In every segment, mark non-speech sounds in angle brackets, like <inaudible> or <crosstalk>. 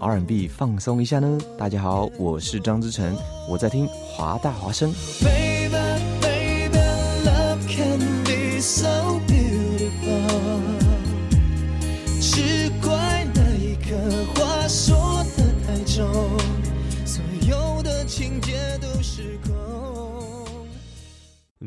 R&B 放松一下呢？大家好，我是张之成，我在听华大华声。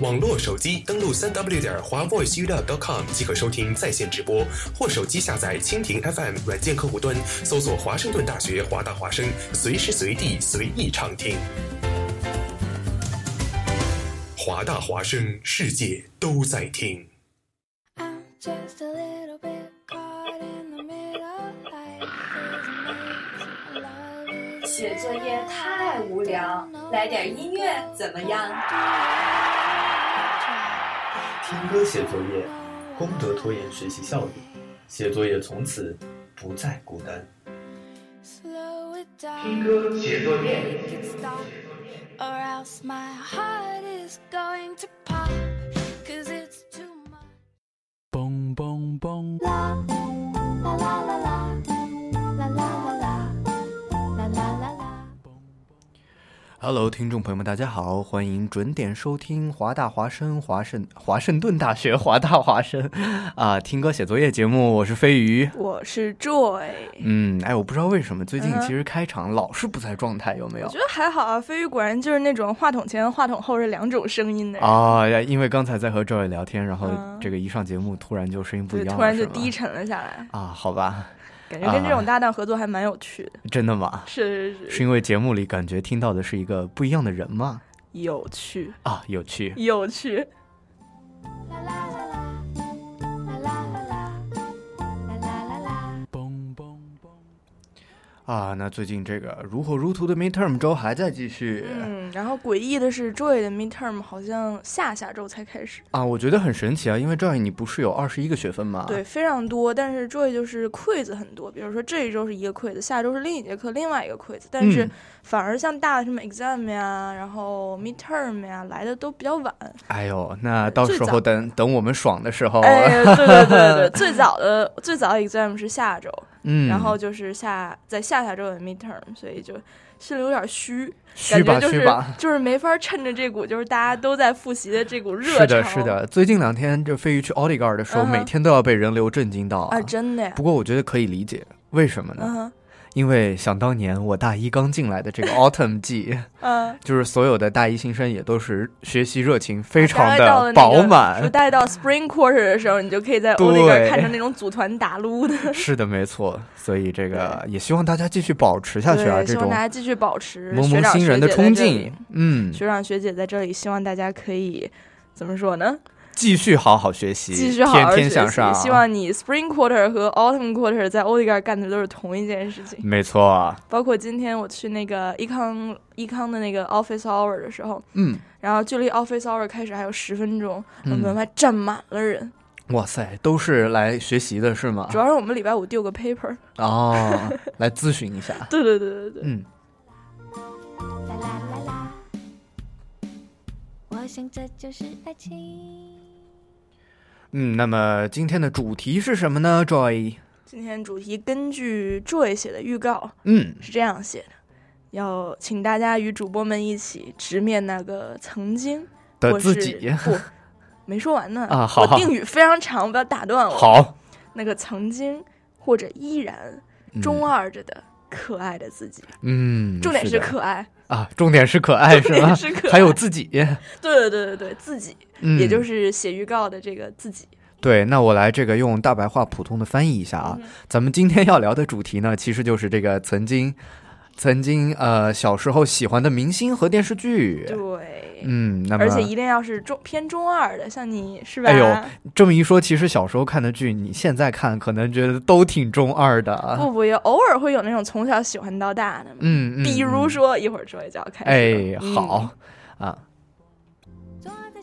网络手机登录三 w 点华 voiceup.com 即可收听在线直播，或手机下载蜻蜓 FM 软件客户端，搜索华盛顿大学华大华声，随时随地随意畅听。华大华声，世界都在听。<laughs> 写作业太无聊，来点音乐怎么样？听歌写作业，功德拖延学习效率，写作业从此不再孤单。听歌写作业。嘣嘣嘣！Hello，听众朋友们，大家好，欢迎准点收听华大华生华盛华盛顿大学华大华生啊，听歌写作业节目，我是飞鱼，我是 Joy。嗯，哎，我不知道为什么最近其实开场老是不在状态，有没有？我觉得还好啊，飞鱼果然就是那种话筒前、话筒后是两种声音的人啊。因为刚才在和 Joy 聊天，然后这个一上节目，突然就声音不一样了，突然就低沉了下来啊。好吧。感觉跟这种搭档合作还蛮有趣的，真的吗？是是是，是因为节目里感觉听到的是一个不一样的人吗？有趣啊，有趣，有趣。啊，那最近这个如火如荼的 midterm 周还在继续。嗯，然后诡异的是，Joy 的 midterm 好像下下周才开始。啊，我觉得很神奇啊，因为 Joy 你不是有二十一个学分吗？对，非常多。但是 Joy 就是 quiz 很多，比如说这一周是一个 quiz，下周是另一节课另外一个 quiz，但是反而像大的什么 exam 呀，然后 midterm 呀来的都比较晚。哎呦，那到时候等等我们爽的时候。哎，对对对对，<laughs> 最早的最早的 exam 是下周。嗯，然后就是下在下下周的 midterm，所以就心里有点虚，虚吧虚吧，就是没法趁着这股就是大家都在复习的这股热是的，是的。最近两天就飞鱼去奥利 r 的时候，每天都要被人流震惊到啊！真的呀。不过我觉得可以理解，为什么呢？因为想当年我大一刚进来的这个 <laughs> autumn 季，嗯，就是所有的大一新生也都是学习热情非常的饱满。大概到 Spring Quarter 的时候，你就可以在对 o l i g a 看着那种组团打撸的。<laughs> 是的，没错。所以这个也希望大家继续保持下去啊，对，希望这种大家继续保持萌萌新人的冲劲。嗯，学长学姐在这里，希望大家可以怎么说呢？继续好好学习，继续好好天天学习向上。希望你 Spring Quarter 和 Autumn Quarter 在 o l i g a 干的都是同一件事情。没错，包括今天我去那个伊康伊康的那个 Office Hour 的时候，嗯，然后距离 Office Hour 开始还有十分钟，嗯门外站满了人。哇塞，都是来学习的是吗主？要是我们礼拜五丢个 paper。哦，<laughs> 来咨询一下。对对对对对，嗯，啦啦啦啦，我想这就是爱情。嗯，那么今天的主题是什么呢？Joy，今天主题根据 Joy 写的预告嗯，是这样写的：要请大家与主播们一起直面那个曾经的自己。不，没说完呢 <laughs> 啊好。好我定语非常长，不要打断我。，好，那个曾经或者依然嗯。中二着的可爱的自己，嗯，重点是可爱，啊，重点是可爱是重点吗是可？爱。还有自己，<laughs> 对对对对对，自己，嗯，也就是写预告的这个自己。对，那我来这个用大白话普通的翻译一下啊。嗯咱们今天要聊的主题呢，其实就是这个曾经，曾经呃小时候喜欢的明星和电视剧。对，嗯，那么而且一定要是中偏中二的，像你是吧？哎呦这么一说，其实小时候看的剧，你现在看可能觉得都挺中二的。不不，也偶尔会有那种从小喜欢到大的嘛。嗯嗯，比如嗯，说一会儿说就要开始了。哎，嗯好啊。坐在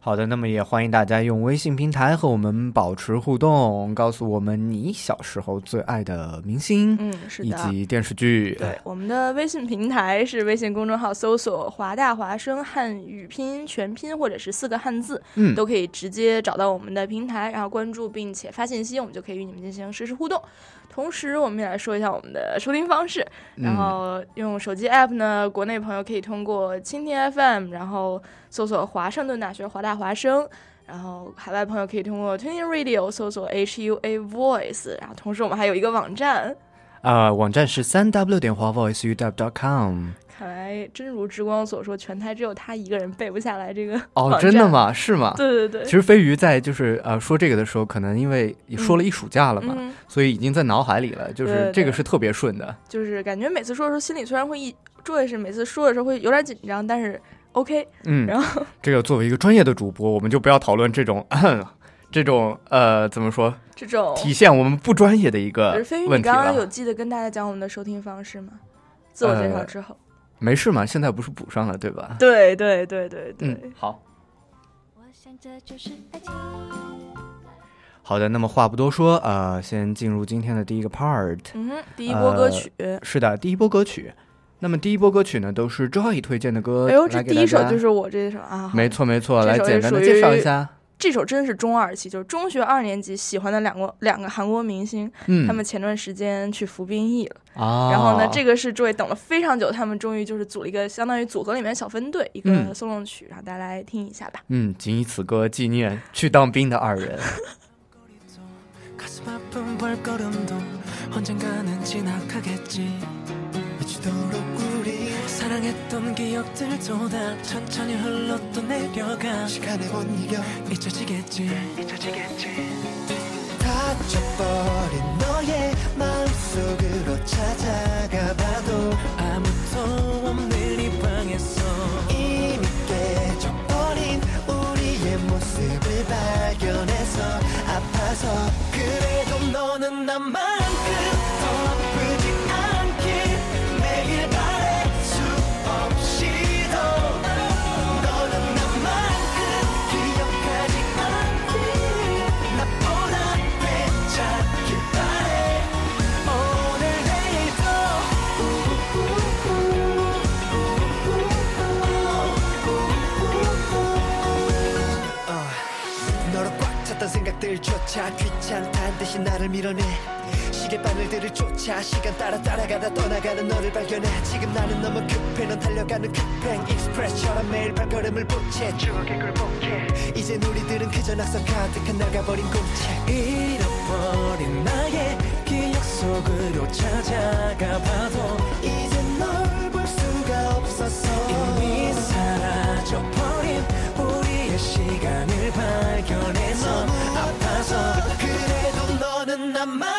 好的，那么也欢迎大家用微信平台和我们保持互动，告诉我们你小时候最爱的明星、嗯，是的。以及电视剧。对，我们的微信平台是微信公众号搜索“华大华声汉语拼音全拼”或者是四个汉字，嗯，都可以直接找到我们的平台，然后关注并且发信息，我们就可以与你们进行实时互动。同时，我们也来说一下我们的收听方式。然嗯后用手机 app 呢，国内朋友可以通过蜻蜓 FM，然后搜索华盛顿大学华大华声。然后海外朋友可以通过 Tuning Radio 搜索 HUA Voice，然后同时我们还有一个网站，啊、网站是三 w 点华 voiceuw.com。看来真如之光所说，全台只有他一个人背不下来这个哦，真的吗？是吗？对对对，其实飞鱼在就是呃说这个的时候，可能因为也说了一暑假了嘛，嗯，所以已经在脑海里了，就是这个是特别顺的。就是感觉每次说的时候，心里虽然会一，这也是每次说的时候会有点紧张，但是 OK。嗯，然后这个作为一个专业的主播，我们就不要讨论这种这种呃怎么说这种体现我们不专业的一个你刚刚有。记得跟大家讲我们的收听方式吗？自我介绍呃之后，没事嘛，现在不是补上了对吧？对对对对对，嗯，好我想这就是爱情。好的，那么话不多说，呃，先进入今天的第一个 part。嗯，第一波歌曲，是的，第一波歌曲。那么第一波歌曲呢，都是 Joy 推荐的歌。哎呦，这第一首就是我这首啊，没错没错，来简单的介绍一下。这首真是中二期，就是中学二年级喜欢的两个两个韩国明星，嗯，他们前段时间去服兵役了。啊，然后呢，这个是诸位等了非常久，他们终于就是组了一个相当于组合里面小分队，一个嗯松隆曲，让大家来听一下吧。嗯，仅以此歌纪念去当兵的二人。 미치도록 우리 사랑했던 기억들도 다 천천히 또 내려가 시간에 못 이겨. 잊혀지겠지. 잊혀지겠지. 다쳐버린 너의 마음속으로 찾아가 봐도 아무도 없는 이 방에서 이미 깨져버린 우리의 모습을 발견해서 아파서 그래도 너는 나만큼 가다 떠나가는 너를 발견해. 지금 나는 너무 급해. 넌 달려가는 급행. 익스프레스처럼 매일 발걸음을 보채 추억의 굴복해. 이젠 우리들은 그저 낙서 가득한 나가버린 공책. 잃어버린 나의 기억 속으로 찾아가 봐도 이젠 널 볼 수가 없었어 이미 사라져버린 우리의 시간을 발견해서 아파서 그래도 너는 나만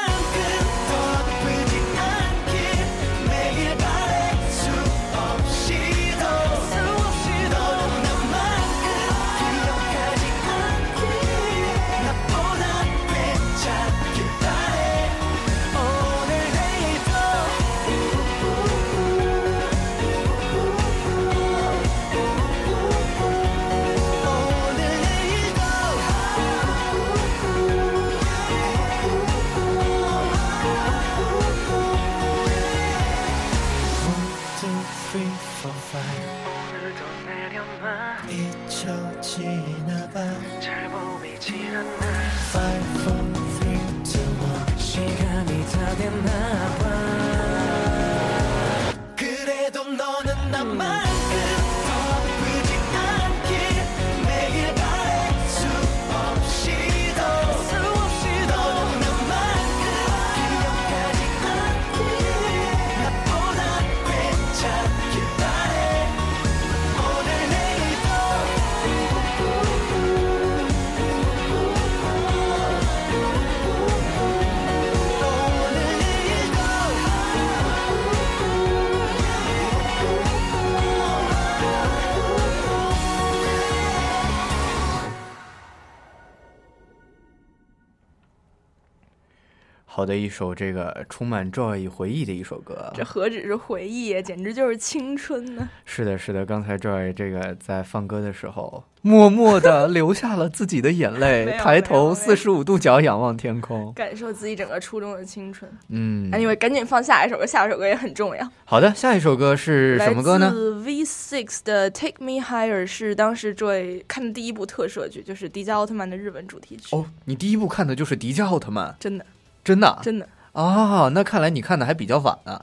的一首这个充满 joy 回忆的一首歌。这何止是回忆，简直就是青春呢！是的，是的，刚才 joy 这个在放歌的时候，默默的 <laughs> 流下了自己的眼泪，抬头四十五度角仰望天空。感受自己整个初中的青春。嗯，anyway，赶紧放下一首歌，下一首歌也很重要。好的，下一首歌是什么歌呢？来自 V6 的《Take Me Higher》是当时 Joy 看的第一部特摄剧，就是迪迦奥特曼的日文主题曲。哦，你第一部看的就是迪迦奥特曼，真的，真的啊真的，哦？那看来你看的还比较晚啊。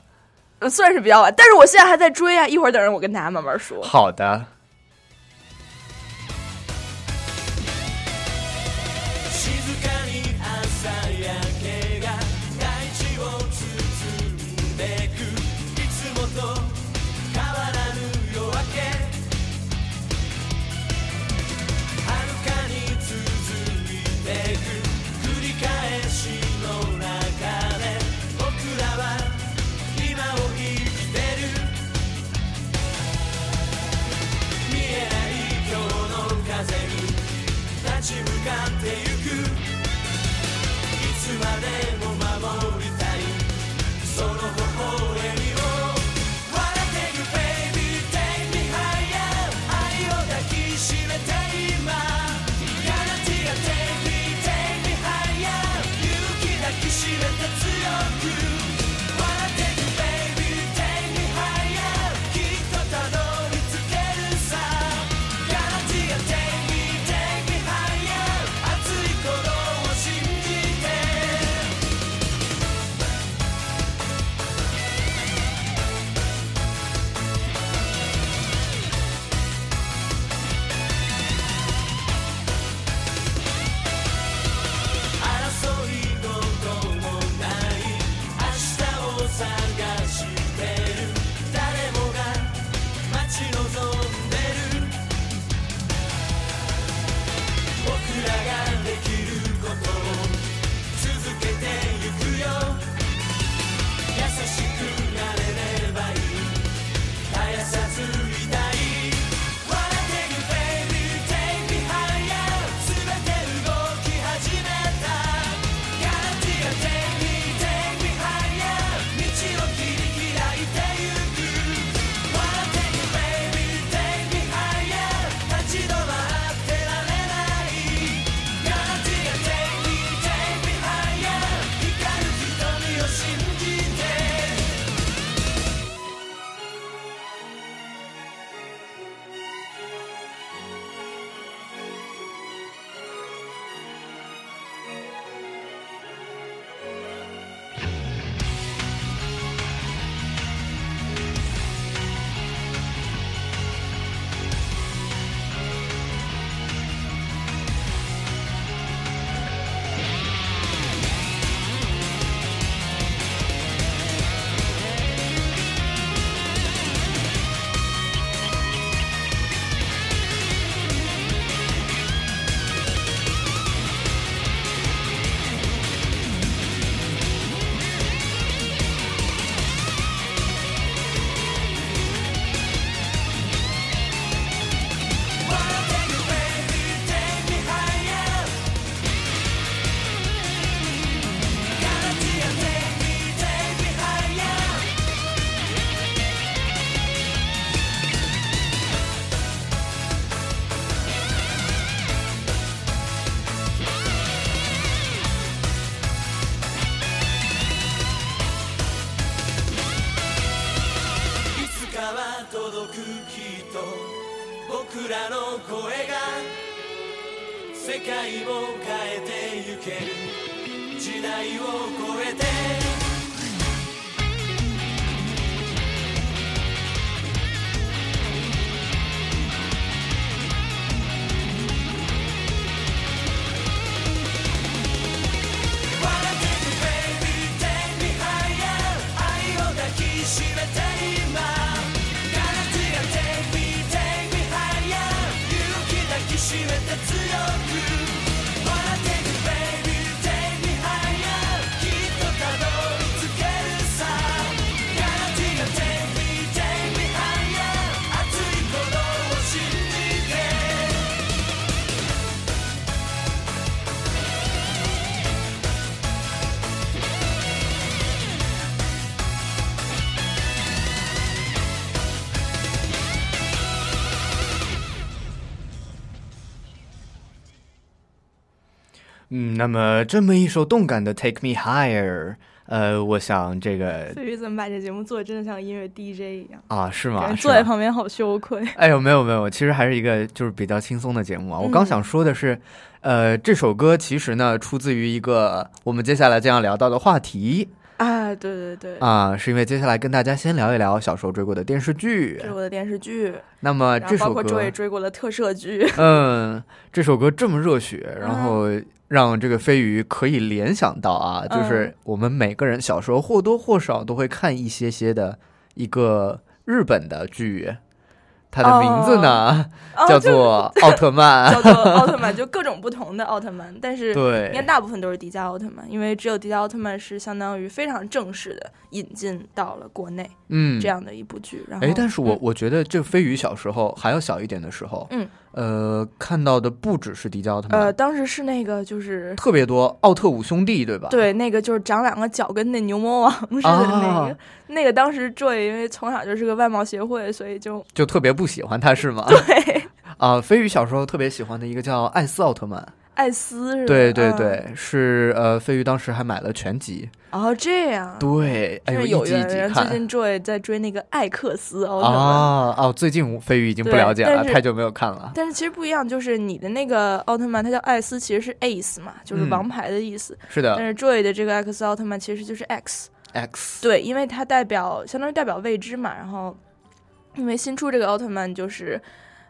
呃算是比较晚，但是我现在还在追啊，一会儿等着我跟大家慢慢说。好的，嗯，那么这么一首动感的《Take Me Higher》，呃，我想这个飞鱼怎么把这节目做的真的像音乐 DJ 一样？啊，是吗？坐在旁边好羞愧。<laughs> 哎呦，没有没有，其实还是一个就是比较轻松的节目啊。我刚嗯想说的是，呃，这首歌其实呢出自于一个我们接下来将要聊到的话题啊，对对对，啊，是因为接下来跟大家先聊一聊小时候追过的电视剧这。是我的电视剧，那么然后包括这首歌周也追过的特摄剧。嗯，这首歌这么热血，然嗯后让这个飞鱼可以联想到啊，就是嗯我们每个人小时候或多或少都会看一些些的一个日本的剧，它的名字呢、哦叫做 <laughs> 奥特曼。叫做奥特曼，就各种不同的奥特曼，但是对。应该大部分都是迪迦奥特曼，因为只有迪迦奥特曼是相当于非常正式的引进到了国内嗯，这样的一部剧。然后，哎，但是我、嗯。我觉得这飞鱼小时候还要小一点的时候，嗯，呃，看到的不只是迪迦奥特曼，呃，当时是那个就是特别多奥特五兄弟，对吧？，对那个就是长两个脚跟那牛魔王似的那个，啊那个当时 Joy 因为从小就是个外貌协会，所以就就特别不喜欢他，是吗？<laughs> 对。啊，飞鱼小时候特别喜欢的一个叫艾斯奥特曼，艾斯是吧？对对嗯，对，是呃，飞鱼当时还买了全集，哦这样，对，哎呦，因为有一集一集看最。近 Joy 在追那个艾克斯奥特曼。啊哦，最近飞鱼已经不了解了，太久没有看了。但是其实不一样，就是你的那个奥特曼，它叫艾斯，其实是 Ace 嘛，就是嗯王牌的意思。是的但是 Joy 的这个艾克斯奥特曼其实就是 X，，X，对，因为它代表相当于代表未知嘛。然后，因为新出这个奥特曼就是，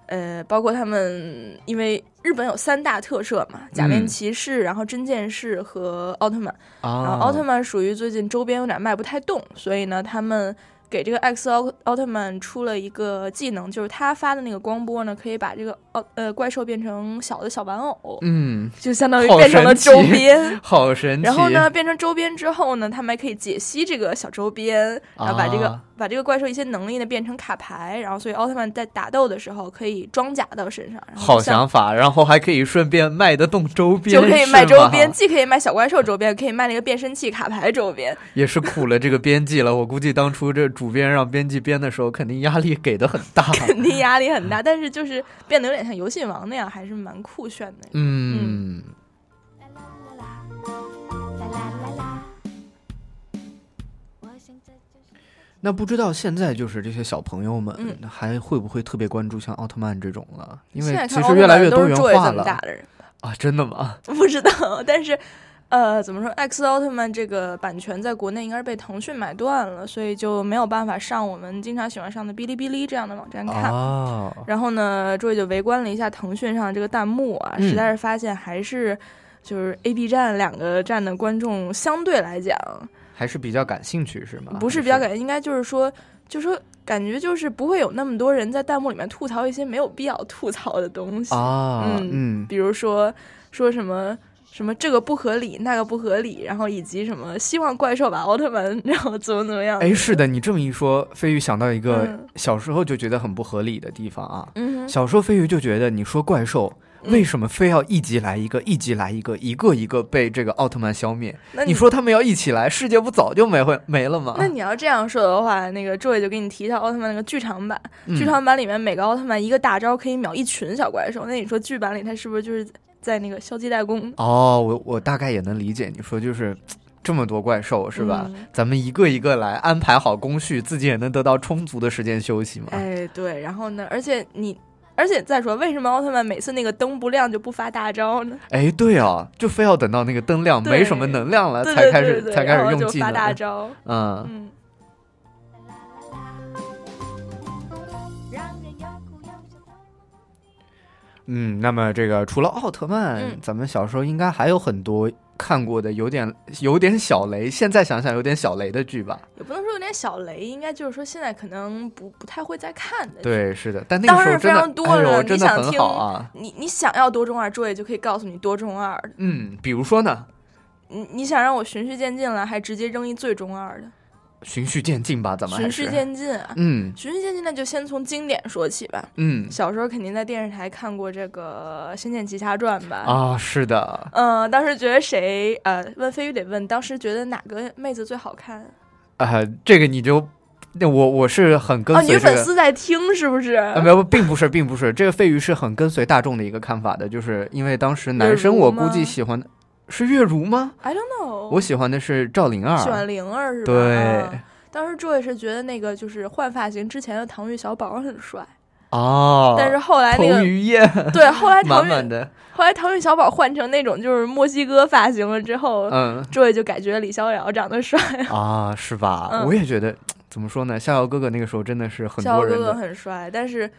呃，包括他们，因为日本有三大特摄嘛，假面嗯骑士，然后真剑士和奥特曼。啊，然后奥特曼属于最近周边有点卖不太动，所以呢，他们给这个 X 奥奥特曼出了一个技能，就是他发的那个光波呢，可以把这个奥呃怪兽变成小的小玩偶，嗯，就相当于变成了周边。<laughs> 好神奇。然后呢，变成周边之后呢，他们还可以解析这个小周边，然后把这个、啊把这个怪兽一些能力呢变成卡牌，然后所以奥特曼在打斗的时候可以装甲到身上，好想法，然后还可以顺便卖得动周边，就可以卖周边，既可以卖小怪兽周边，可以卖那个变身器卡牌周边。也是苦了这个编辑了。我估计当初这主编让编辑编的时候，肯定压力给的很大。肯定压力很大，但是就是变得有点像游戏王那样，还是蛮酷炫的。嗯，啦那不知道现在就是这些小朋友们嗯还会不会特别关注像奥特曼这种了？因为其实越来越多元化了啊！真的吗？<laughs> 不知道，<laughs> 但是。呃，怎么说？X 奥特曼这个版权在国内应该是被腾讯买断了，所以就没有办法上我们经常喜欢上的哔哩哔哩这样的网站看。哦，然后呢，Joy 就围观了一下腾讯上这个弹幕啊，嗯实在是发现还是就是 A、B 站两个站的观众相对来讲还是比较感兴趣是吗？不是比较感，应该就是说，就说感觉就是不会有那么多人在弹幕里面吐槽一些没有必要吐槽的东西，啊，嗯嗯，比如说说什么。什么这个不合理，那个不合理，然后以及什么希望怪兽把奥特曼，<laughs> 然后怎么怎么样？哎，是的，你这么一说，飞鱼想到一个嗯小时候就觉得很不合理的地方啊。嗯，小时候飞鱼就觉得，你说怪兽嗯为什么非要一集来一个，一集来一个，一个一个被这个奥特曼消灭？那你说他们要一起来，世界不早就没会 <laughs> 没了吗？那你要这样说的话，那个 Joy 就给你提一下奥特曼那个剧场版，嗯剧场版里面每个奥特曼一个大招可以秒一群小怪兽，那你说剧版里他是不是就是在那个消极怠工？哦，我我大概也能理解，你说就是。这么多怪兽是吧？嗯咱们一个一个来安排好工序，自己也能得到充足的时间休息嘛。哎，对，然后呢，而且你而且再说，为什么奥特曼每次那个灯不亮就不发大招呢？哎，对啊，就非要等到那个灯亮，没什么能量了，才开始才开始用技能。发大招。嗯，嗯。嗯，那么这个除了奥特曼，嗯咱们小时候应该还有很多看过的有点有点小雷，现在想想有点小雷的剧吧？也不能说有点小雷，应该就是说现在可能不不太会再看的。，对，是的，但那个当然非时候真的，常多了。你真的很想听好啊。你你想要多中二，桌也就可以告诉你多中二。嗯，比如说呢，你你想让我循序渐进了，还直接扔一最中二的？循序渐进吧，咱们循序渐进啊！嗯循序渐进，那就先从经典说起吧。嗯小时候肯定在电视台看过这个《仙剑奇侠传》吧？啊，是的，嗯，当时觉得谁呃，问飞鱼得问，当时觉得哪个妹子最好看？啊，这个你就，那我我是很跟哦，女随这个。粉丝在听是不是？啊，没有，并不是，并不是，这个费鱼是很跟随大众的一个看法的，就是因为当时男生我估计喜欢的是月如吗？I don't know，我喜欢的是赵灵儿，喜欢灵儿是吧？对啊当时朱也是觉得那个就是换发型之前的唐钰小宝很帅，哦，但是后来那个对，后来 <laughs> 唐钰满满的，后来唐钰小宝换成那种就是墨西哥发型了之后，嗯朱也就感觉李逍遥长得帅，啊，是吧？嗯我也觉得，怎么说呢？逍遥哥哥那个时候真的是很逍遥哥哥很帅，但是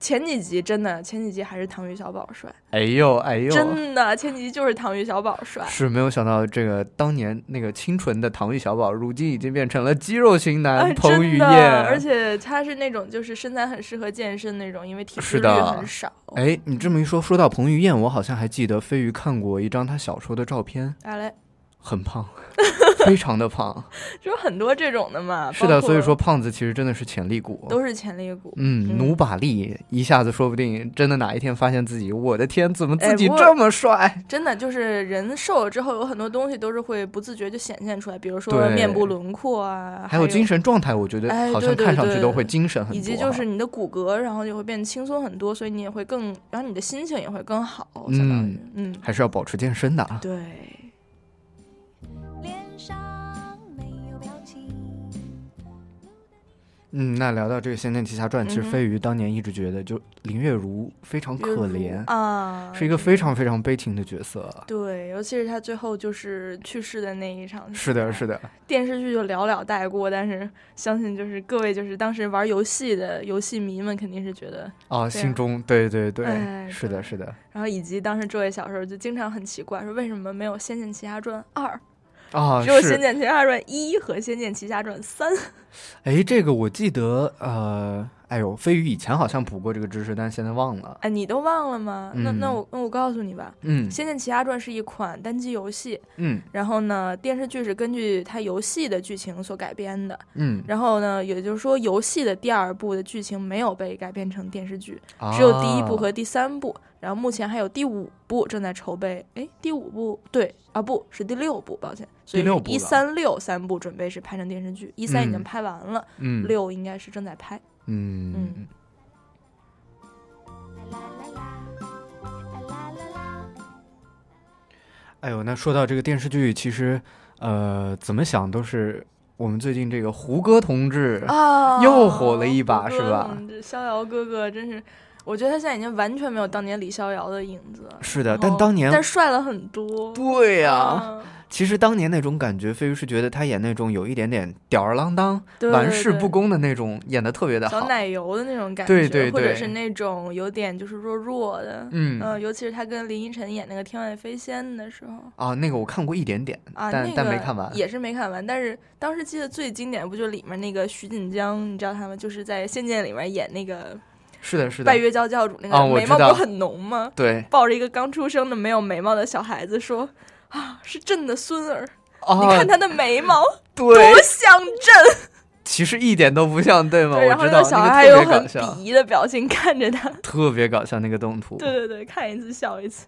前几集真的前几集还是唐钰小宝帅，哎呦哎呦，真的前几集就是唐钰小宝帅。是没有想到，这个当年那个清纯的唐钰小宝，如今已经变成了肌肉型男哎，彭于晏，而且他是那种就是身材很适合健身那种，因为体脂率很少。哎，你这么一说，说到彭于晏，我好像还记得飞鱼看过一张他小时候的照片，来来，很胖，<laughs> 非常的胖。就是很多这种的嘛。是的，所以说胖子其实真的是潜力股。都是潜力股。嗯，嗯努把力，一下子说不定真的哪一天发现自己，我的天，怎么自己这么帅？真的就是人瘦了之后，有很多东西都是会不自觉就显现出来，比如说面部轮廓啊，还有精神状态，我觉得哎好像看上去都会精神很多啊。以及就是你的骨骼，然后就会变轻松很多，所以你也会更，然后你的心情也会更好，相当于，嗯，还是要保持健身的啊。对，嗯，那聊到这个《仙剑奇侠传》，其实飞鱼当年一直觉得，就林月如非常可怜，啊，是一个非常非常悲情的角色。对，尤其是他最后就是去世的那一场，是的，是的，电视剧就寥寥带过，但是相信就是各位就是当时玩游戏的游戏迷们肯定是觉得，啊，心中对对对，哎是的，是的。然后以及当时这位小时候就经常很奇怪，说为什么没有《仙剑奇侠传二》，啊，只有《仙剑奇侠传一》和《仙剑奇侠传三》。<laughs> 哎，这个我记得，呃，哎呦，飞鱼以前好像补过这个知识，但是现在忘了。哎，你都忘了吗？那那嗯我那我告诉你吧，嗯《仙剑奇侠传》是一款单机游戏，嗯然后呢，电视剧是根据它游戏的剧情所改编的。嗯，然后呢，也就是说，游戏的第二部的剧情没有被改编成电视剧，只有第一部啊和第三部。然后目前还有第五部正在筹备。哎，第五部对啊，不是第六部，抱歉。所以一三六三部准备是拍成电视剧，一三已经嗯拍完了，嗯六应该是正在拍。嗯嗯。哎呦，那说到这个电视剧，其实呃，怎么想都是我们最近这个胡歌同志啊又火了一把，是吧？逍遥哥哥真是，我觉得他现在已经完全没有当年李逍遥的影子了。是的，但当年但帅了很多。对呀、啊其实当年那种感觉，飞鱼是觉得他演那种有一点点吊儿郎当、对玩世不恭的那种，演的特别的好小。奶油的那种感觉，对对对或者是那种有点就是弱弱的，嗯呃尤其是他跟林依晨演那个《天外飞仙》的时候啊，那个我看过一点点，啊，但、那个但没看完。也是没看完。但是当时记得最经典不就里面那个徐锦江，你知道他们就是在《仙剑》里面演那个是的，是的拜，月教教主那啊个眉毛不很浓吗？对抱着一个刚出生的没有眉毛的小孩子说：“啊，是朕的孙儿，啊，你看他的眉毛对多，像朕。<laughs> 其实一点都不像，对吗？对，然后我知道那个小孩还有很，鄙夷的表情看着他。<laughs> 特别搞笑那个动图。对对对，看一次笑一次。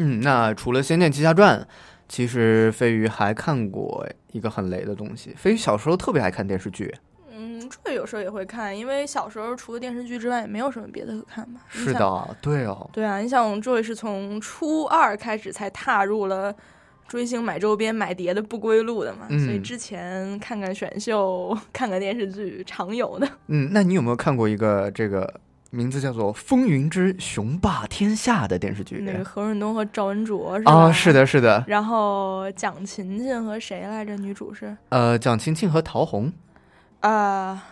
嗯，那除了《仙剑奇侠传》，其实飞鱼还看过一个很雷的东西。飞鱼小时候特别爱看电视剧，嗯，这有时候也会看，因为小时候除了电视剧之外，也没有什么别的可看嘛。是的，对哦，对啊，你想，Joy 是从初二开始才踏入了追星买周边买碟的不归路的嘛，嗯所以之前看看选秀、<laughs> 看看电视剧常有的。嗯，那你有没有看过一个这个名字叫做《风云之雄霸天下》的电视剧？那个何润东和赵文卓是吧？啊，是。的，是的，然后蒋勤勤和谁来着？女主是呃，蒋勤勤和陶虹，啊。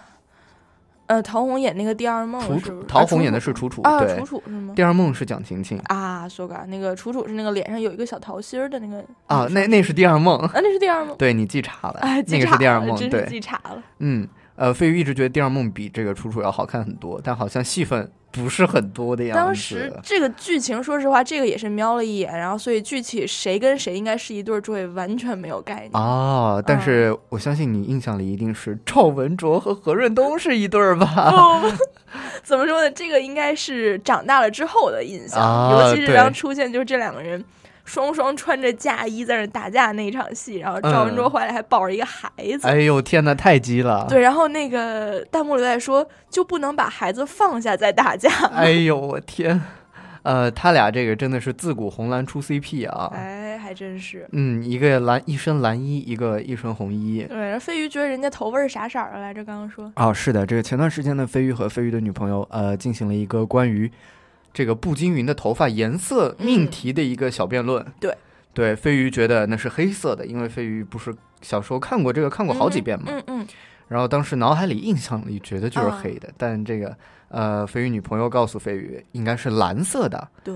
呃，陶虹演那个第二梦是不是？陶虹演的是是楚楚，啊，楚，楚是吗？第二梦是蒋勤勤啊，说嘎，那个楚楚是那个脸上有一个小桃心儿的那个啊，那那是第二梦，啊，那是第二梦。对你记岔了，哎，那个是第二梦，对，真是记岔了。嗯，呃，飞鱼一直觉得第二梦比这个楚楚要好看很多，但好像戏份不是很多的样子。当时这个剧情，说实话，这个也是瞄了一眼，然后所以具体谁跟谁应该是一对儿，诸位完全没有概念。啊，但嗯是我相信你印象里一定是赵文卓和何润东是一对儿吧？不，<laughs> 怎么说呢？这个应该是长大了之后的印象，啊尤其是当出现就是这两个人双双穿着嫁衣在那打架那一场戏，然后赵文卓嗯怀里还抱着一个孩子。哎呦天哪，太鸡了！对，然后那个弹幕里在说，就不能把孩子放下再打架吗？哎呦我天，呃，他俩这个真的是自古红蓝出 CP 啊。哎，还真是。嗯，一个蓝一身蓝衣，一个一身红衣。对，然后飞鱼觉得人家头发是啥色儿的来着？刚刚说哦，是的，这个前段时间呢，飞鱼和飞鱼的女朋友呃进行了一个关于这个步惊云的头发颜色命题的一个小辩论。对，对，飞鱼觉得那是黑色的，因为飞鱼不是小时候看过这个看过好几遍嘛，嗯嗯，然后当时脑海里印象里觉得就是啊黑的，但这个呃飞鱼女朋友告诉飞鱼应该是蓝色的。对。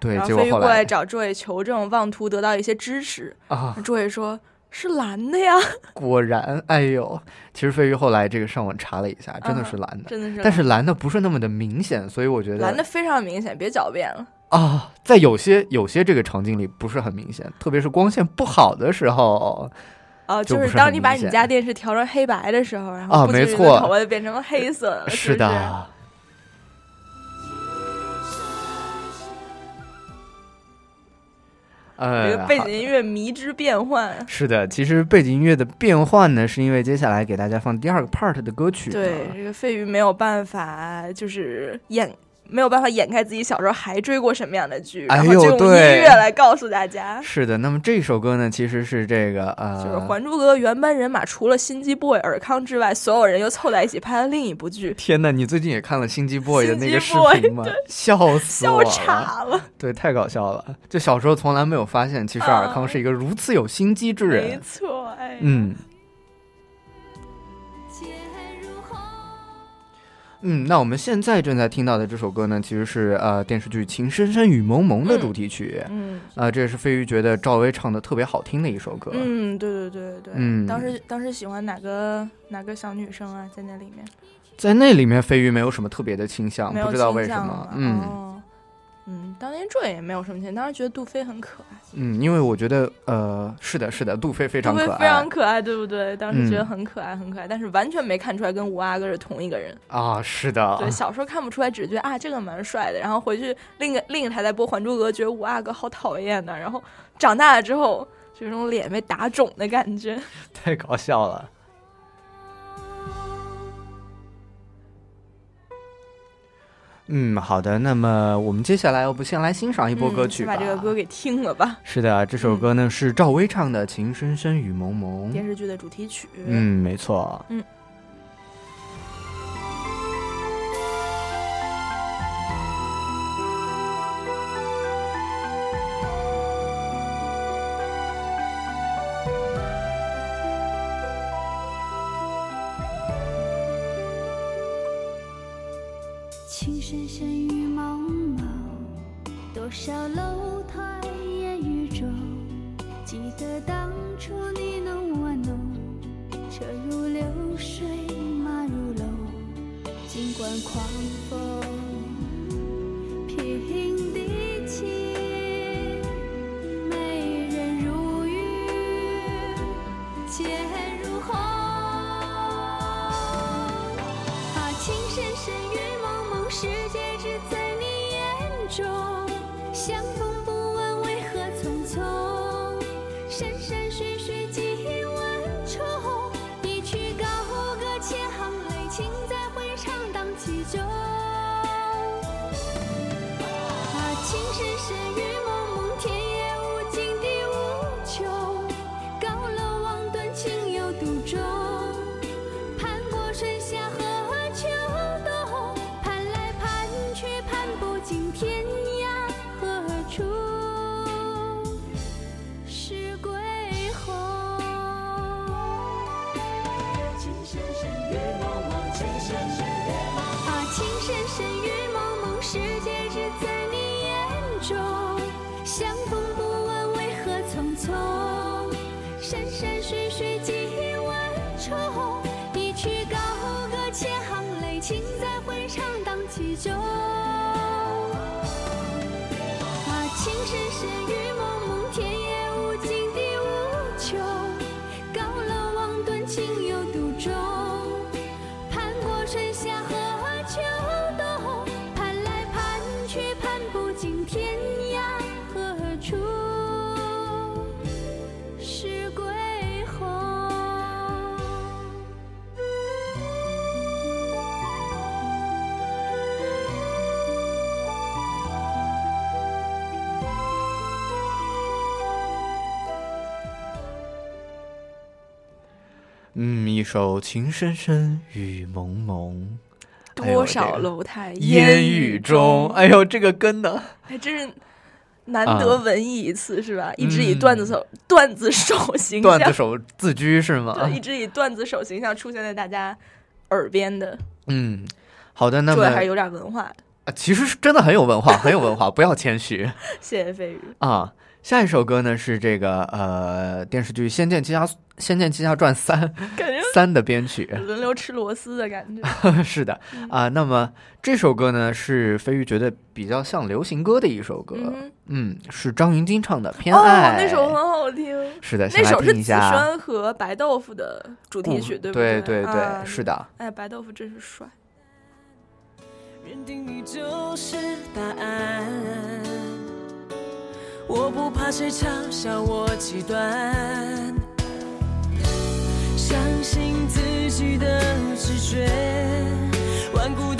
对，然结果飞鱼过来找诸位求证，妄图得到一些支持。啊，诸位说是蓝的呀，<laughs> 果然，哎呦，其实飞鱼后来这个上网查了一下，真的是蓝的，真的是。但是蓝的不是那么的明显，所以我觉得蓝的非常明显，别狡辩了。啊，在有些有些这个场景里不是很明显，特别是光线不好的时候哦，就是当你把你家电视调成黑白的时候，然啊后不均匀的没错头发就变成了黑色了，是是呃，这个背景音乐迷之变幻。是的，其实背景音乐的变换呢，是因为接下来给大家放第二个 part 的歌曲。对，这个费玉没有办法，就是掩没有办法掩盖自己小时候还追过什么样的剧，然后就用音乐来告诉大家。是的，那么这首歌呢，其实是这个呃，就是《还珠格格》原班人马，除了心机 boy 尔康之外，所有人又凑在一起拍了另一部剧，天呐，你最近也看了《心机 boy》的那个视频吗？笑死笑我了！笑岔了。对，太搞笑了。就小时候从来没有发现，其实尔康是一个如此有心机之人没。错，哎，嗯嗯，那我们现在正在听到的这首歌呢，其实是呃电视剧《情深深雨蒙蒙》的主题曲。嗯啊、这也是飞鱼觉得赵薇唱的特别好听的一首歌。嗯，对对对对，嗯当时当时喜欢哪个哪个小女生啊，在那里面在那里面，飞鱼没有什么特别的倾向，不知道为什么。嗯、哦嗯，当年追也没有什么钱，当时觉得杜飞很可爱，嗯，因为我觉得呃，是的，是的，杜飞非常可爱，杜飞非常可爱，对不对？当时觉得嗯很可爱，很可爱，但是完全没看出来跟吴阿哥是同一个人。啊，是的，对，<laughs> 小时候看不出来，只觉得啊这个蛮帅的，然后回去另一个另一台在播《还珠格格》，觉得吴阿哥好讨厌的，然后长大了之后，就有种脸被打肿的感觉。太搞笑了。嗯，好的，那么我们接下来要不先来欣赏一波歌曲吧？嗯把这个歌给听了吧，<laughs> 是的，这首歌呢是赵薇唱的《情深深雨蒙蒙》。电视剧的主题曲。嗯，没错。嗯。楼台烟雨中。记得当初你侬我侬，车如流水马如龙。尽管狂风情深深雨蒙蒙，世界只在你眼中。相逢不问为何匆匆，山山水水几万重。一曲高歌千行泪，情在回肠荡气中。啊，情深深雨嗯，一首情深深雨蒙蒙，多少楼台烟雨雨中，哎呦，这个跟的，还真是难啊。得文艺一次，是吧？一直以嗯段子手、段子手形象，段子手自居是吗？对，？一直以段子手形象出现在大家耳边的，嗯，好的，那么还是有点文化的。啊其实是真的很有文化，很有文化，不要谦虚。<laughs> 谢谢飞宇，啊。下一首歌呢是这个呃电视剧《仙剑奇侠仙剑奇侠传三》感觉三的编曲，轮流吃螺丝的感觉。<laughs> 是的啊。那么这首歌呢是飞鱼觉得比较像流行歌的一首歌，嗯嗯，是张芸京唱的《偏爱》，，那首很好听，是的，那首是子听一下。轩和白豆腐的主题曲，对不对对对啊是的。哎，白豆腐真是帅。认定你就是答案，我不怕谁嘲笑我极端，相信自己的直觉，顽固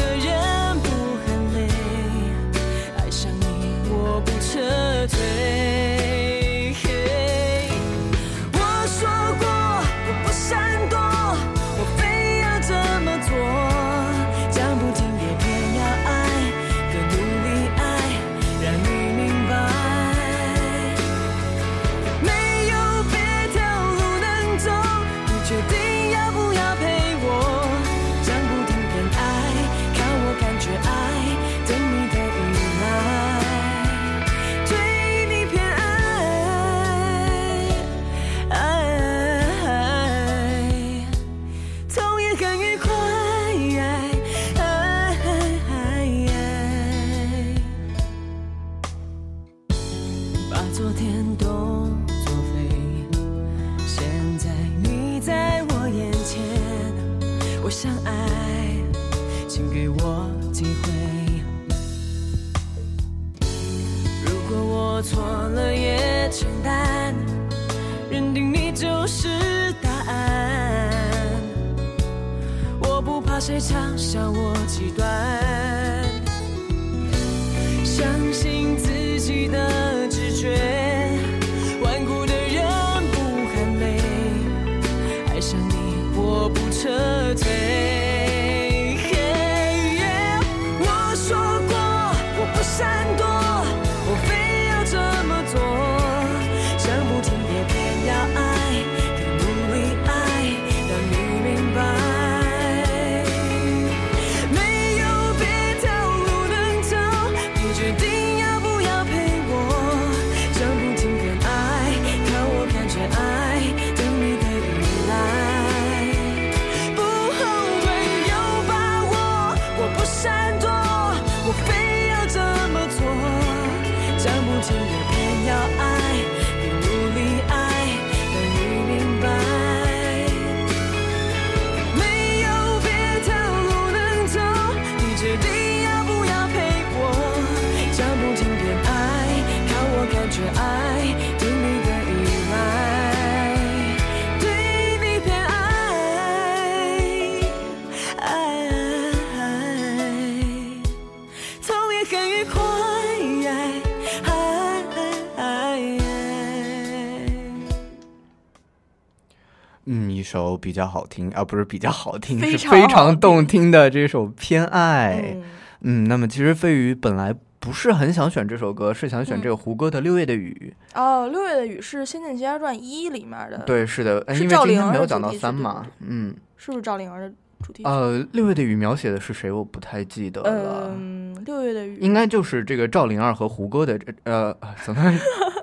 首比较好听啊，不是比较好听，非是非常好听常动听的这首《偏爱》。嗯嗯，那么其实飞鱼本来不是很想选这首歌，是想选嗯这个胡歌的《六月的雨》。哦，六月的雨是《仙剑奇侠传一》里面的，对，是的，因为今天赵灵儿没有讲到三嘛，嗯，是不是赵灵儿的主题。呃，六月的雨描写的是谁？我不太记得了。嗯，六月的雨应该就是这个赵灵儿和胡歌的这呃，怎么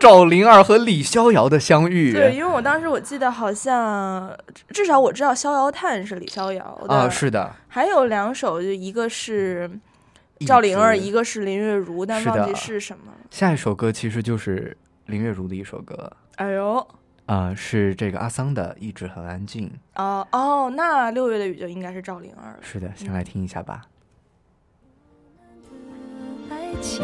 赵灵儿和李逍遥的相遇？对，因为我当时我记得好像至少我知道《逍遥叹》是李逍遥的啊，是的，还有两首，就一个是赵灵儿，一个是林月如，但忘记是什么了。下一首歌其实就是林月如的一首歌哎呦，啊、是这个阿桑的《一直很安静》。哦哦，那六月的雨就应该是赵灵儿了。是的，先来听一下吧。爱情，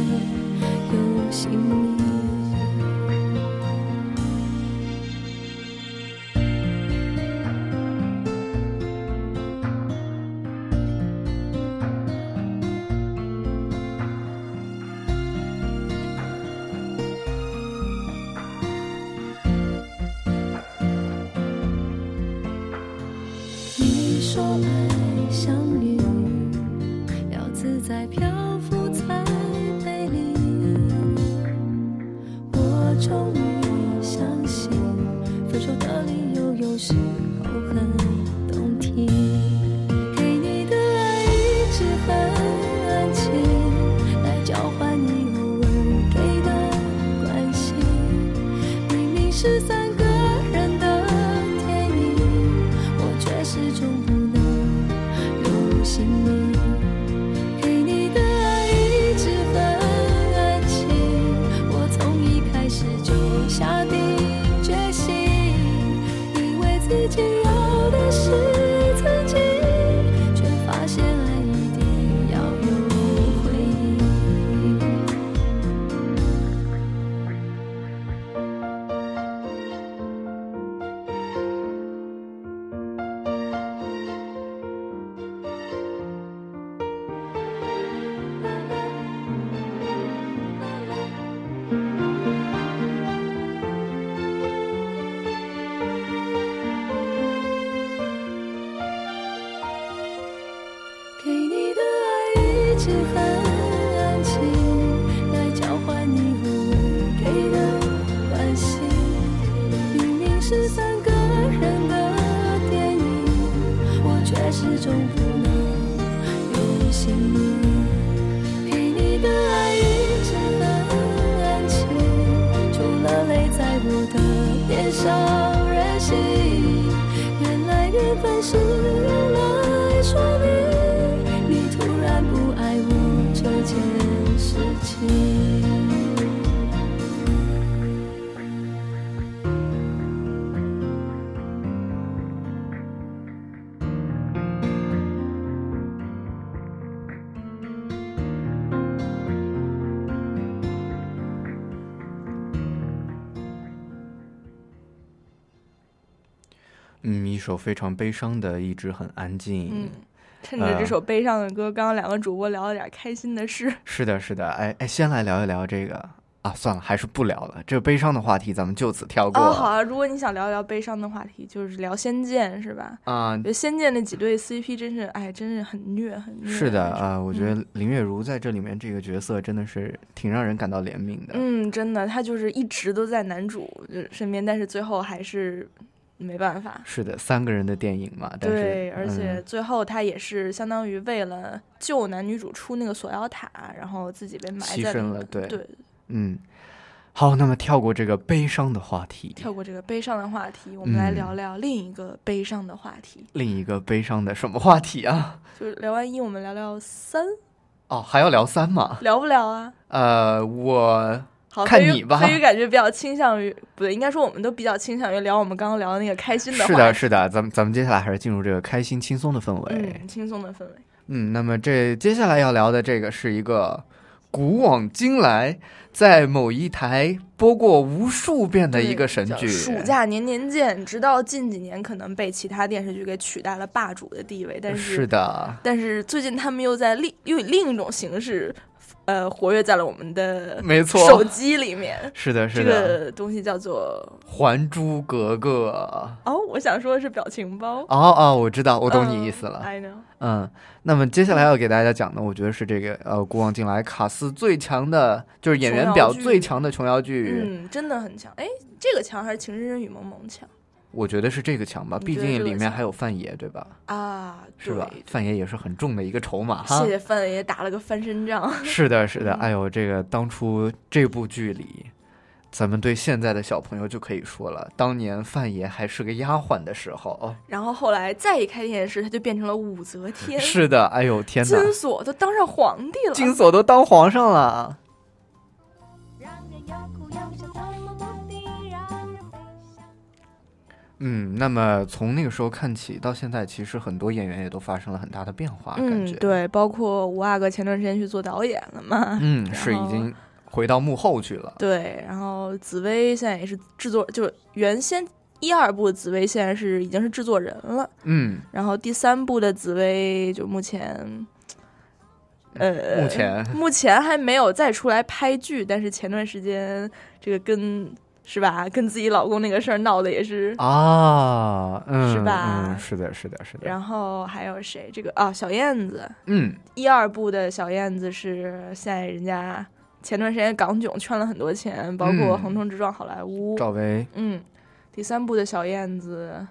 有姓名。你说爱像云，要自在飘来说明你突然不爱我这件事情。首非常悲伤的，一直很安静。嗯，趁着这首悲伤的歌，刚刚两个主播聊了点开心的事。是的，是的。哎哎，先来聊一聊这个啊，算了，还是不聊了。这个悲伤的话题，咱们就此跳过。哦，好啊，如果你想聊一聊悲伤的话题，就是聊《仙剑》是吧？啊、我觉得《仙剑》那几对 CP 真是，哎，真是很虐，很虐。是的啊、嗯我觉得林月如在这里面这个角色真的是挺让人感到怜悯的。嗯，真的，她就是一直都在男主呃身边，但是最后还是没办法。是的，三个人的电影嘛，但是对，而且嗯最后他也是相当于为了救男女主出那个锁妖塔，然后自己被埋牺在里面牲了对对，嗯，好，那么跳过这个悲伤的话题，跳过这个悲伤的话题，我们来嗯聊聊另一个悲伤的话题，另一个悲伤的什么话题啊？<laughs> 就是聊完一，我们聊聊三，哦，还要聊三吗？聊不聊啊？呃，我好，看你吧。飞鱼感觉比较倾向于，不对，应该说我们都比较倾向于聊我们刚刚聊的那个开心的。是的，是的，咱们咱们接下来还是进入这个开心轻松的氛围。嗯，轻松的氛围。嗯，那么这接下来要聊的这个是一个古往今来在某一台播过无数遍的一个神剧。暑假年年见，直到近几年可能被其他电视剧给取代了霸主的地位，但是是的，但是最近他们又在另又以另一种形式，呃，活跃在了我们的没错手机里面。是的，是的这，个东西叫做《还珠格格》。哦，我想说的是表情包。哦哦，我知道，我懂你意思了。I know。嗯，那么接下来要给大家讲的，我觉得是这个呃，古往今来卡斯最强的，就是演员表最强的琼瑶剧，嗯，真的很强。哎，这个强还是《情深深雨蒙蒙》强我觉得是这个强吧，毕竟里面还有范爷，对吧？啊？是吧？范爷也是很重的一个筹码哈谢。谢范爷打了个翻身仗。<laughs> 是的，是的，嗯哎呦，这个当初这部剧里，咱们对现在的小朋友就可以说了，当年范爷还是个丫鬟的时候，哦然后后来再一开电视，他就变成了武则天，是的，哎呦天哪，金锁都当上皇帝了。金锁都当皇上了。让人嗯，那么从那个时候看起到现在，其实很多演员也都发生了很大的变化，感觉，，嗯对，包括五阿哥前段时间去做导演了嘛。嗯，是已经回到幕后去了。对，然后紫薇现在也是制作，就是原先一二部紫薇现在是已经是制作人了，嗯，然后第三部的紫薇就目前，呃，目前目前还没有再出来拍剧，但是前段时间这个跟是吧，跟自己老公那个事儿闹的也是。啊，嗯，是吧嗯，是的，是的，是的。然后还有谁？这个啊，小燕子，嗯，一二部的小燕子是现在人家前段时间港囧圈了很多钱，包括嗯《横冲直撞好莱坞》赵薇，嗯，第三部的小燕子，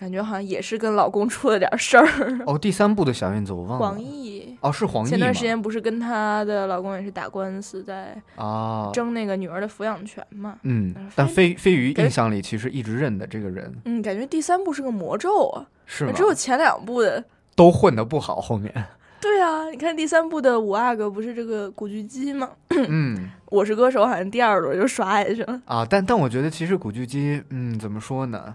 感觉好像也是跟老公出了点事儿。哦，第三部的小燕子我忘了。黄奕，哦，是黄奕前段时间不是跟她的老公也是打官司，在啊，争那个女儿的抚养权嘛？嗯呃，但飞飞飞鱼印象里其实一直认的这个人嗯，感觉第三部是个魔咒啊，是吗？只有前两部的。都混的不好，后面，<laughs> 对啊，你看第三部的五阿哥不是这个古巨基吗？嗯 <laughs> 我是歌手好像第二轮就刷下去了，啊，但但我觉得其实古巨基，嗯，怎么说呢？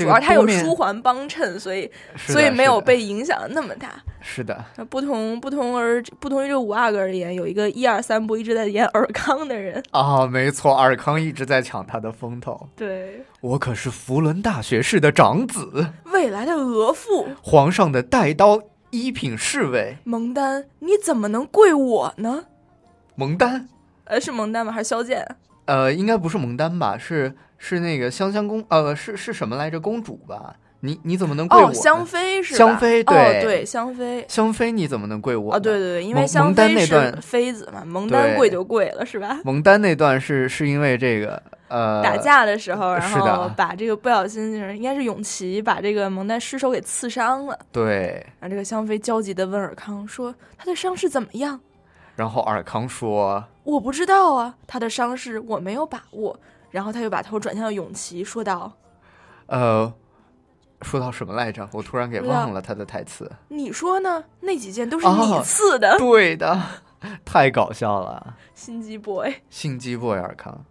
这主要他有多面舒缓帮衬，所以所以没有被影响那么大。是的，那不同不同而不同于这五阿哥而言，有一个一二三部一直在演尔康的人，啊，没错，尔康一直在抢他的风头。对我可是福伦大学士的长子，未来的额驸皇上的带刀一品侍卫蒙丹，你怎么能跪我呢？蒙丹。呃，是蒙丹吗？还是萧剑？呃，应该不是蒙丹吧？是是那个香香公，呃，是是什么来着？公主吧？你你怎么能跪我哦，香妃是吧？香妃对哦，对，香妃。香妃，你怎么能跪我啊？哦，对对对，因为蒙丹妃是那段妃子嘛，蒙丹跪就跪了，是吧？<laughs> 蒙丹那段是是因为这个呃打架的时候，然后把这个不小心就是应该是永琪把这个蒙丹失手给刺伤了，对，然后这个香妃焦急的问尔康说：“他的伤势怎么样？”然后尔康说我不知道啊，他的伤势我没有把握。然后他又把头转向了永琪，说道呃，说到什么来着？我突然给忘了他的台词。：“你说呢？那几件都是哦你刺的。对的，太搞笑了，心机 boy，心机 boy 尔康。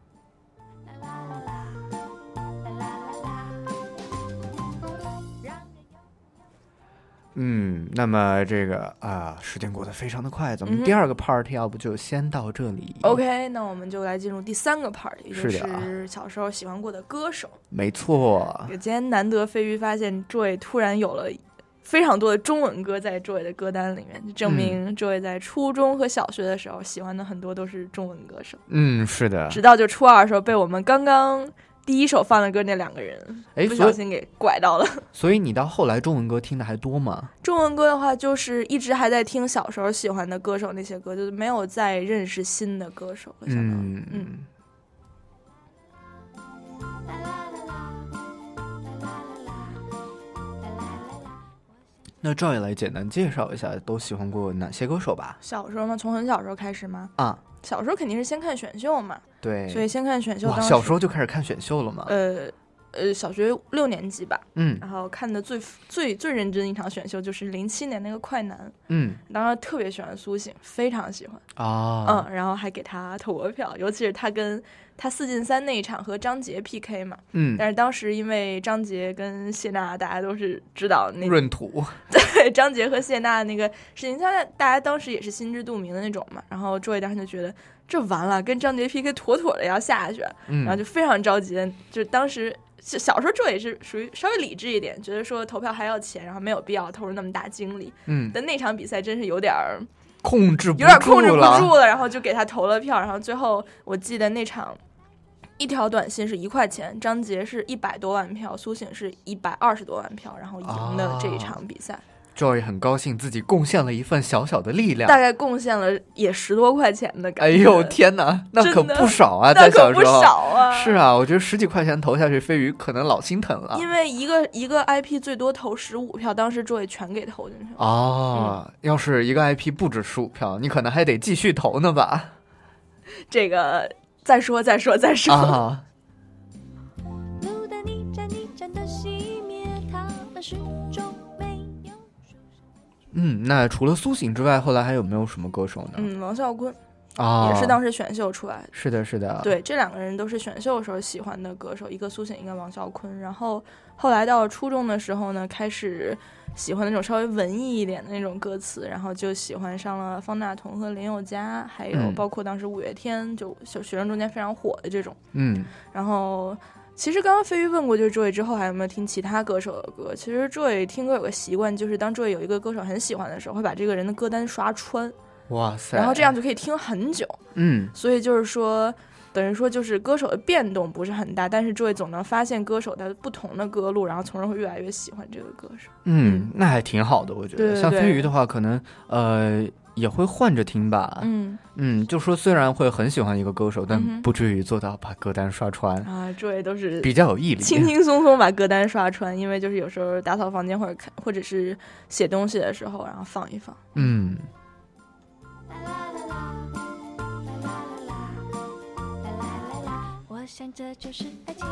嗯，那么这个啊，时间过得非常的快，咱们第二个 part 要不就先到这里。OK，那我们就来进入第三个 part，也就是小时候喜欢过的歌手。没错，今天难得飞鱼发现 Joy 突然有了非常多的中文歌在 Joy 的歌单里面，就证嗯。明 Joy 在初中和小学的时候喜欢的很多都是中文歌手，嗯，是的，直到就初二的时候被我们刚刚第一首放的歌那两个人哎，不小心给拐到了。<laughs> 所以你到后来中文歌听的还多吗？中文歌的话，就是一直还在听小时候喜欢的歌手那些歌，就是没有再认识新的歌手了。相当于嗯嗯，那赵也来简单介绍一下，都喜欢过哪些歌手吧？小时候嘛，从很小时候开始嘛，啊，小时候肯定是先看选秀嘛，对，所以先看选秀。哇，当时小时候就开始看选秀了吗？呃呃，小学六年级吧，嗯然后看的最最最认真的一场选秀就是零七年那个快男，嗯当时特别喜欢苏醒，非常喜欢，啊，嗯，然后还给他投过票，尤其是他跟他四进三那一场和张杰 PK 嘛，嗯，但是当时因为张杰跟谢娜大家都是知道那闰土，<laughs> 对张杰和谢娜那个事情，现在大家当时也是心知肚明的那种嘛。然后周伟当时就觉得这完了，跟张杰 PK 妥妥的要下去，嗯。然后就非常着急，就是当时小小时候这也是属于稍微理智一点，觉得说投票还要钱，然后没有必要投入那么大精力。嗯，但那场比赛真是有点儿控制不有点控制不住了，然后就给他投了票，然后最后我记得那场一条短信是一块钱，张杰是一百多万票，苏醒是一百二十多万票，然后赢的这一场比赛，Joy 很高兴自己贡献了一份小小的力量大。概贡献了也十多块钱的感觉。哎呦天哪，那可不少啊，那可不在小时候。少啊！是啊，我觉得十几块钱投下去，飞鱼可能老心疼了。因为一个一个 IP 最多投十五票，当时 Joy 全给投进去了。哦，要是一个 IP 不止十五票，你可能还得继续投呢吧？这个再说再说再说。啊，嗯，那除了苏醒之外，后来还有没有什么歌手呢？嗯，王啸坤啊，也是当时选秀出来的。是的，是的，，对，这两个人都是选秀的时候喜欢的歌手，一个苏醒，一个王啸坤。然后后来到初中的时候呢，开始喜欢那种稍微文艺一点的那种歌词，然后就喜欢上了方大同和林宥嘉，还有嗯包括当时五月天，就小学生中间非常火的这种。嗯，然后，其实刚刚飞鱼问过，就是周伟之后还有没有听其他歌手的歌？其实周伟听歌有个习惯，就是当周伟有一个歌手很喜欢的时候，会把这个人的歌单刷穿，哇塞，然后这样，就可以听很久。嗯，所以就是说，等于说就是歌手的变动不是很大，但是周伟总能发现歌手的不同的歌路，然后从而会越来越喜欢这个歌手。嗯，那还挺好的，我觉得。像对对对飞鱼的话，可能呃也会换着听吧。嗯嗯，就说虽然会很喜欢一个歌手，但不至于做到把歌单刷穿，啊，诸位都是比较有毅力。轻轻松松把歌单刷穿，因为就是有时候打扫房间或者看或者是写东西的时候，然后放一放。嗯，我想这就是爱情。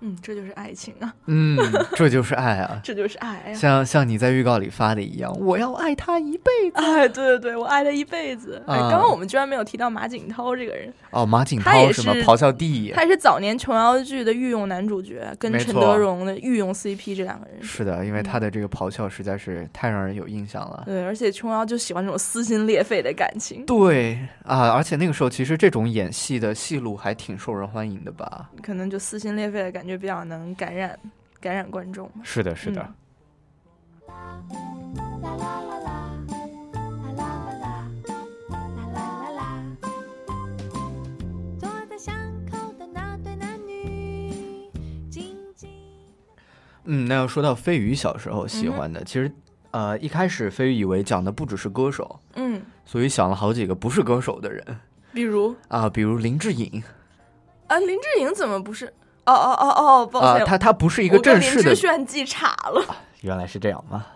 嗯，这就是爱情啊，嗯，这就是爱啊。<laughs> 这就是爱呀、像像你在预告里发的一样，我要爱他一辈子。哎，对对对，我爱他一辈子。哎，啊刚刚我们居然没有提到马景涛这个人，哦，马景涛是吗？咆哮帝他也是早年琼瑶剧的御用男主角，跟陈德容的御用 CP 这两个人是的，因为嗯他的这个咆哮实在是太让人有印象了。对，而且琼瑶就喜欢这种撕心裂肺的感情，对啊，而且那个时候其实这种演戏的戏路还挺受人欢迎的吧？可能就撕心裂肺的感觉比较能感染感染观众。是的，是的。嗯，那要说到飞鱼小时候嗯喜欢的，其实呃一开始飞鱼以为讲的不只是歌手，嗯，所以想了好几个不是歌手的人比如啊，比如林志颖啊，林志颖怎么不是？哦哦哦哦，抱啊，歉，他他不是一一个正式的林志，炫记岔了。原来是这样吗？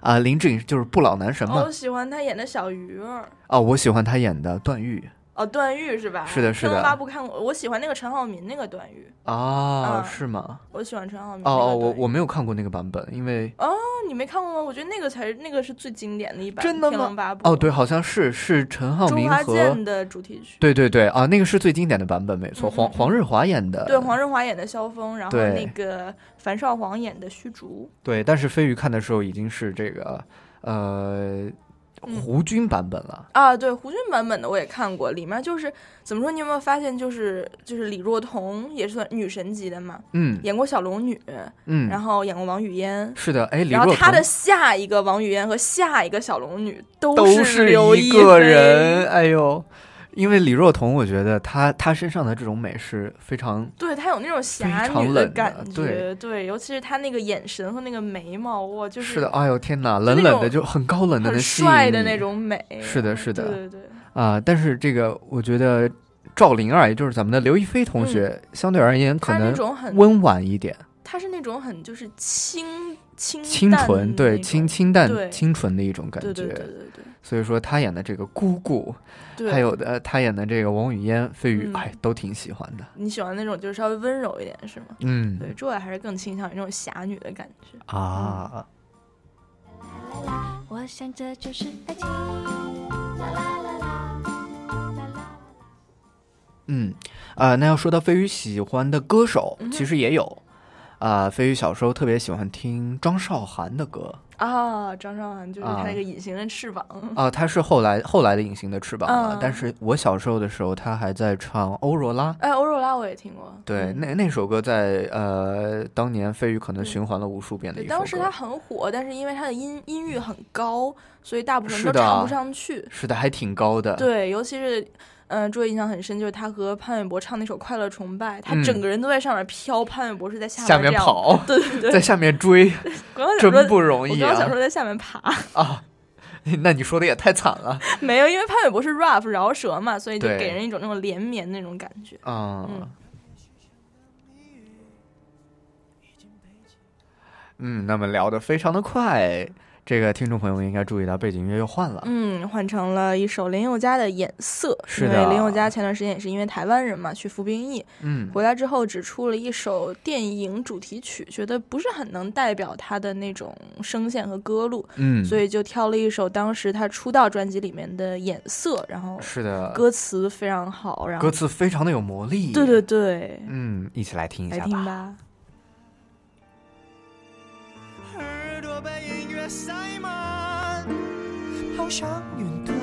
啊，林志颖就是不老男神哦，嘛我。喜欢他演的小鱼儿。哦，我喜欢他演的段誉哦，段誉是吧？是的是的天龙八部看过，我喜欢那个陈浩民那个段誉，啊，嗯是吗？我喜欢陈浩民。哦哦，我我没有看过那个版本，因为哦，你没看过吗？我觉得那个才是那个是最经典的一版真的吗天龙八部。哦，对，好像是是陈浩周华民和健的主题曲。对对对啊，那个是最经典的版本，没错，黄黄日华演的。对，黄日华演的萧峰，然后那个樊少皇演的虚竹。对，但是飞鱼看的时候已经是这个呃嗯胡军版本了。啊，对，胡军版本的我也看过，里面就是怎么说？你有没有发现，就是就是李若彤也是算女神级的嘛，嗯演过小龙女，嗯，然后演过王语嫣。是的，哎，李若彤然后她的下一个王语嫣和下一个小龙女都都是是一个人，哎呦。因为李若彤，我觉得她她身上的这种美是非常对她有那种侠非常女冷的感觉对觉，尤其是她那个眼神和那个眉毛，哇，就是是的，哎呦天哪，冷冷的就很高冷的很帅的那种美。是的是的对对对，啊。但是这个我觉得赵灵儿，也就是咱们的刘亦菲同学，相对而言可能温婉一点，她是那种很就是清清清纯，对，清清淡清纯的一种感觉。对对对对对所以说她演的这个姑姑，对，还有的她演的这个王语嫣、飞鱼，嗯哎，都挺喜欢的。你喜欢那种就是稍微温柔一点是吗？嗯对，朱伟还是更倾向于那种侠女的感觉。啊，我想这就是爱情。啦啦啦啦，啦啦。嗯，啊、那要说到飞鱼喜欢的歌手，其实也有啊、飞宇小时候特别喜欢听张韶涵的歌啊，张韶涵就是啊他那个隐形的翅膀。啊，她是后来后来的隐形的翅膀了，嗯但是我小时候的时候，她还在唱欧若拉。哎，欧若拉我也听过。对，嗯那那首歌在呃当年飞宇可能循环了无数遍的对，一首歌。当时他很火，但是因为他的音音域很高，所以大部分都唱不上去。是的，还挺高的。对，尤其是，嗯、诸位印象很深，就是他和潘玮柏唱那首《快乐崇拜》，他嗯整个人都在上面飘，潘玮柏是在下下面跑对对对，在下面追，真不容易我刚刚想啊说在下面爬，啊！那你说的也太惨了。<laughs> 没有，因为潘玮柏是 rap 饶舌嘛，所以就给人一种那种连绵那种感觉。嗯嗯嗯，那么聊得非常的快，<laughs> 这个听众朋友们应该注意到背景音乐又换了。嗯，换成了一首林宥嘉的《眼色》，因是的为林宥嘉前段时间也是因为台湾人嘛去服兵役，嗯回来之后只出了一首电影主题曲，觉得不是很能代表他的那种声线和歌路，嗯所以就挑了一首当时他出道专辑里面的《眼色》，然后是的，歌词非常好，然后歌词非常的有魔力。对对对，嗯，一起来听一下吧。听吧。耳朵被塞满，好像云端，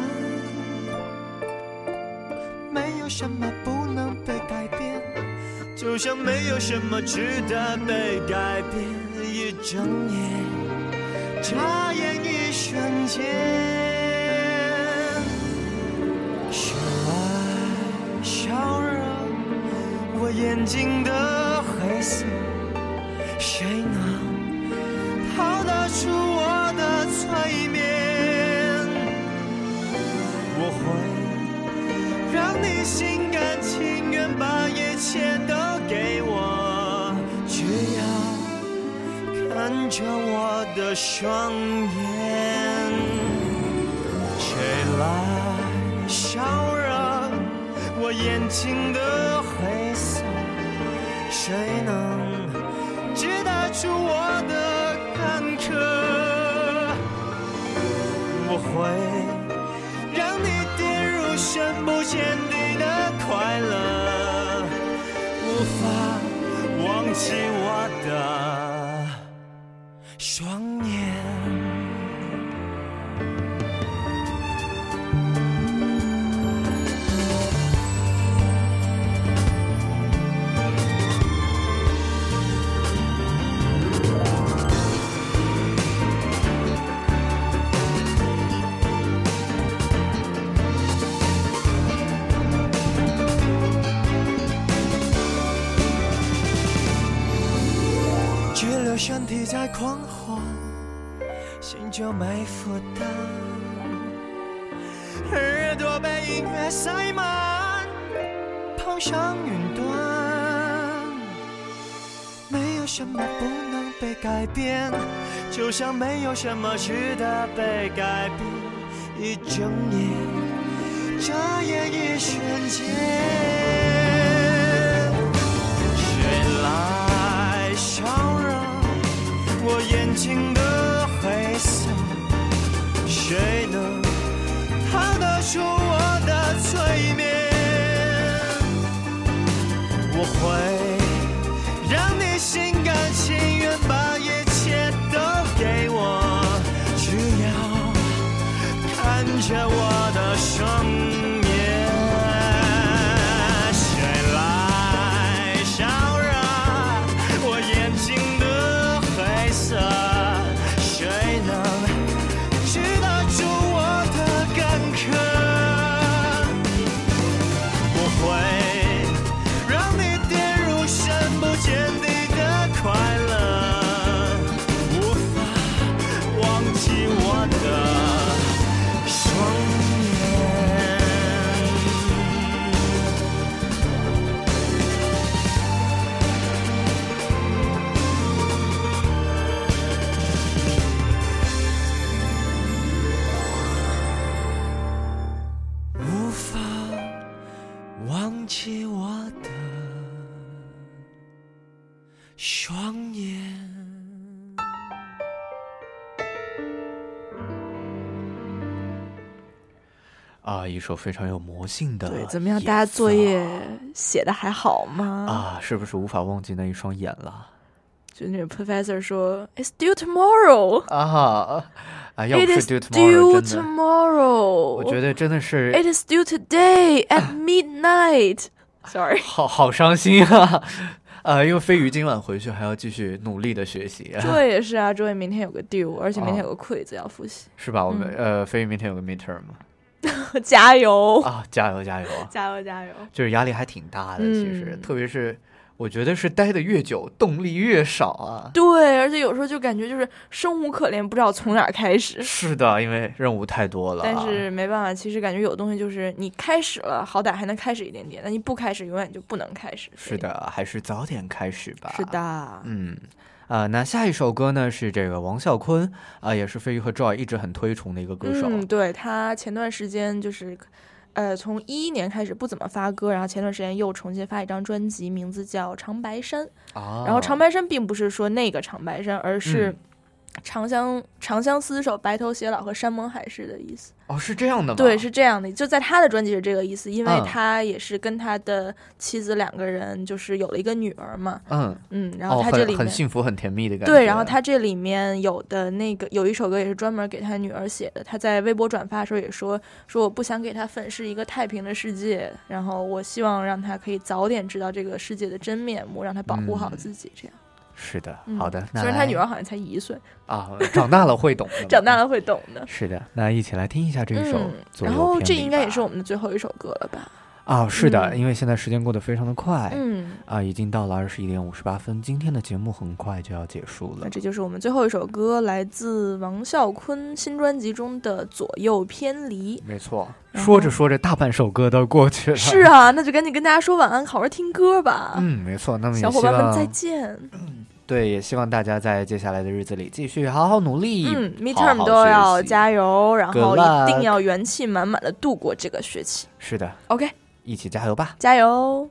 没有什么不能被改变，就像没有什么值得被改变。一睁眼，眨眼一瞬间，绚烂烧热我眼睛的黑色，谁能？心甘情愿把一切都给我，只要看着我的双眼。谁来烧热我眼睛的灰色？谁能？知得出我的坎坷，我会让你跌入深不见底是我的双塞满，跑上云端。没有什么不能被改变，就像没有什么值得被改变。一睁眼，眨眼一瞬间。谁来烧热我眼睛的要看着我啊，一首非常有魔性的。对，怎么样？大家作业写的还好吗？啊，是不是无法忘记那一双眼了？就那个 professor 说，It's due tomorrow。啊啊，要不是 due tomorrow，真的，tomorrow。我觉得真的是 It is due today at <laughs> midnight。<laughs> Sorry。好好伤心啊！呃，因为飞鱼今晚回去还要继续努力的学习，周也是啊，周也明天有个 due，而且明天有个 quiz 要复习。是吧？我们、嗯呃，飞鱼明天有个 midterm <laughs> 加油！啊，加油加油！<laughs> 加油加油！就是压力还挺大的，其实，嗯特别是我觉得是待的越久，动力越少啊。对，而且有时候就感觉就是生无可恋，不知道从哪儿开始。是的，因为任务太多了。但是没办法，其实感觉有东西就是你开始了，好歹还能开始一点点；那你不开始，永远就不能开始。是的，还是早点开始吧。是的，嗯。啊、那下一首歌呢是这个王啸坤啊、也是飞鱼和 Joy 一直很推崇的一个歌手。嗯，对他前段时间就是，呃，从一一年开始不怎么发歌，然后前段时间又重新发一张专辑，名字叫《长白山》。啊，然后长白山并不是说那个长白山，而是嗯长相、长相厮守、白头偕老和山盟海誓的意思。哦是这样的吗？对，是这样的，就在他的专辑是这个意思，因为嗯他也是跟他的妻子两个人就是有了一个女儿嘛，嗯，嗯，然后他这里面、很幸福很甜蜜的感觉。对，然后他这里面有的那个有一首歌也是专门给他女儿写的，他在微博转发的时候也说说我不想给他粉饰一个太平的世界，然后我希望让他可以早点知道这个世界的真面目，让他保护好嗯自己，这样。是的，嗯好的。那虽然他女儿好像才一岁，啊，长大了会懂的，<laughs> 长大。了会懂的。是的，那一起来听一下这一首嗯，然后这应该也是我们的最后一首歌了吧？啊，是的，嗯因为现在时间过得非常的快，嗯，啊，已经到了二十一点五十八分，今天的节目很快就要结束了那。这就是我们最后一首歌，来自王啸坤新专辑中的《左右偏离》。没错，说着说着，大半首歌都过去了。是，啊，那就赶紧跟大家说晚安，好好听歌吧。嗯，没错。那么小伙伴们再见。<clears throat> 对，也希望大家在接下来的日子里继续好好努力，嗯，midterm 都要加油，然后一定要元气满满的度过这个学期。是的，OK，一起加油吧。加油！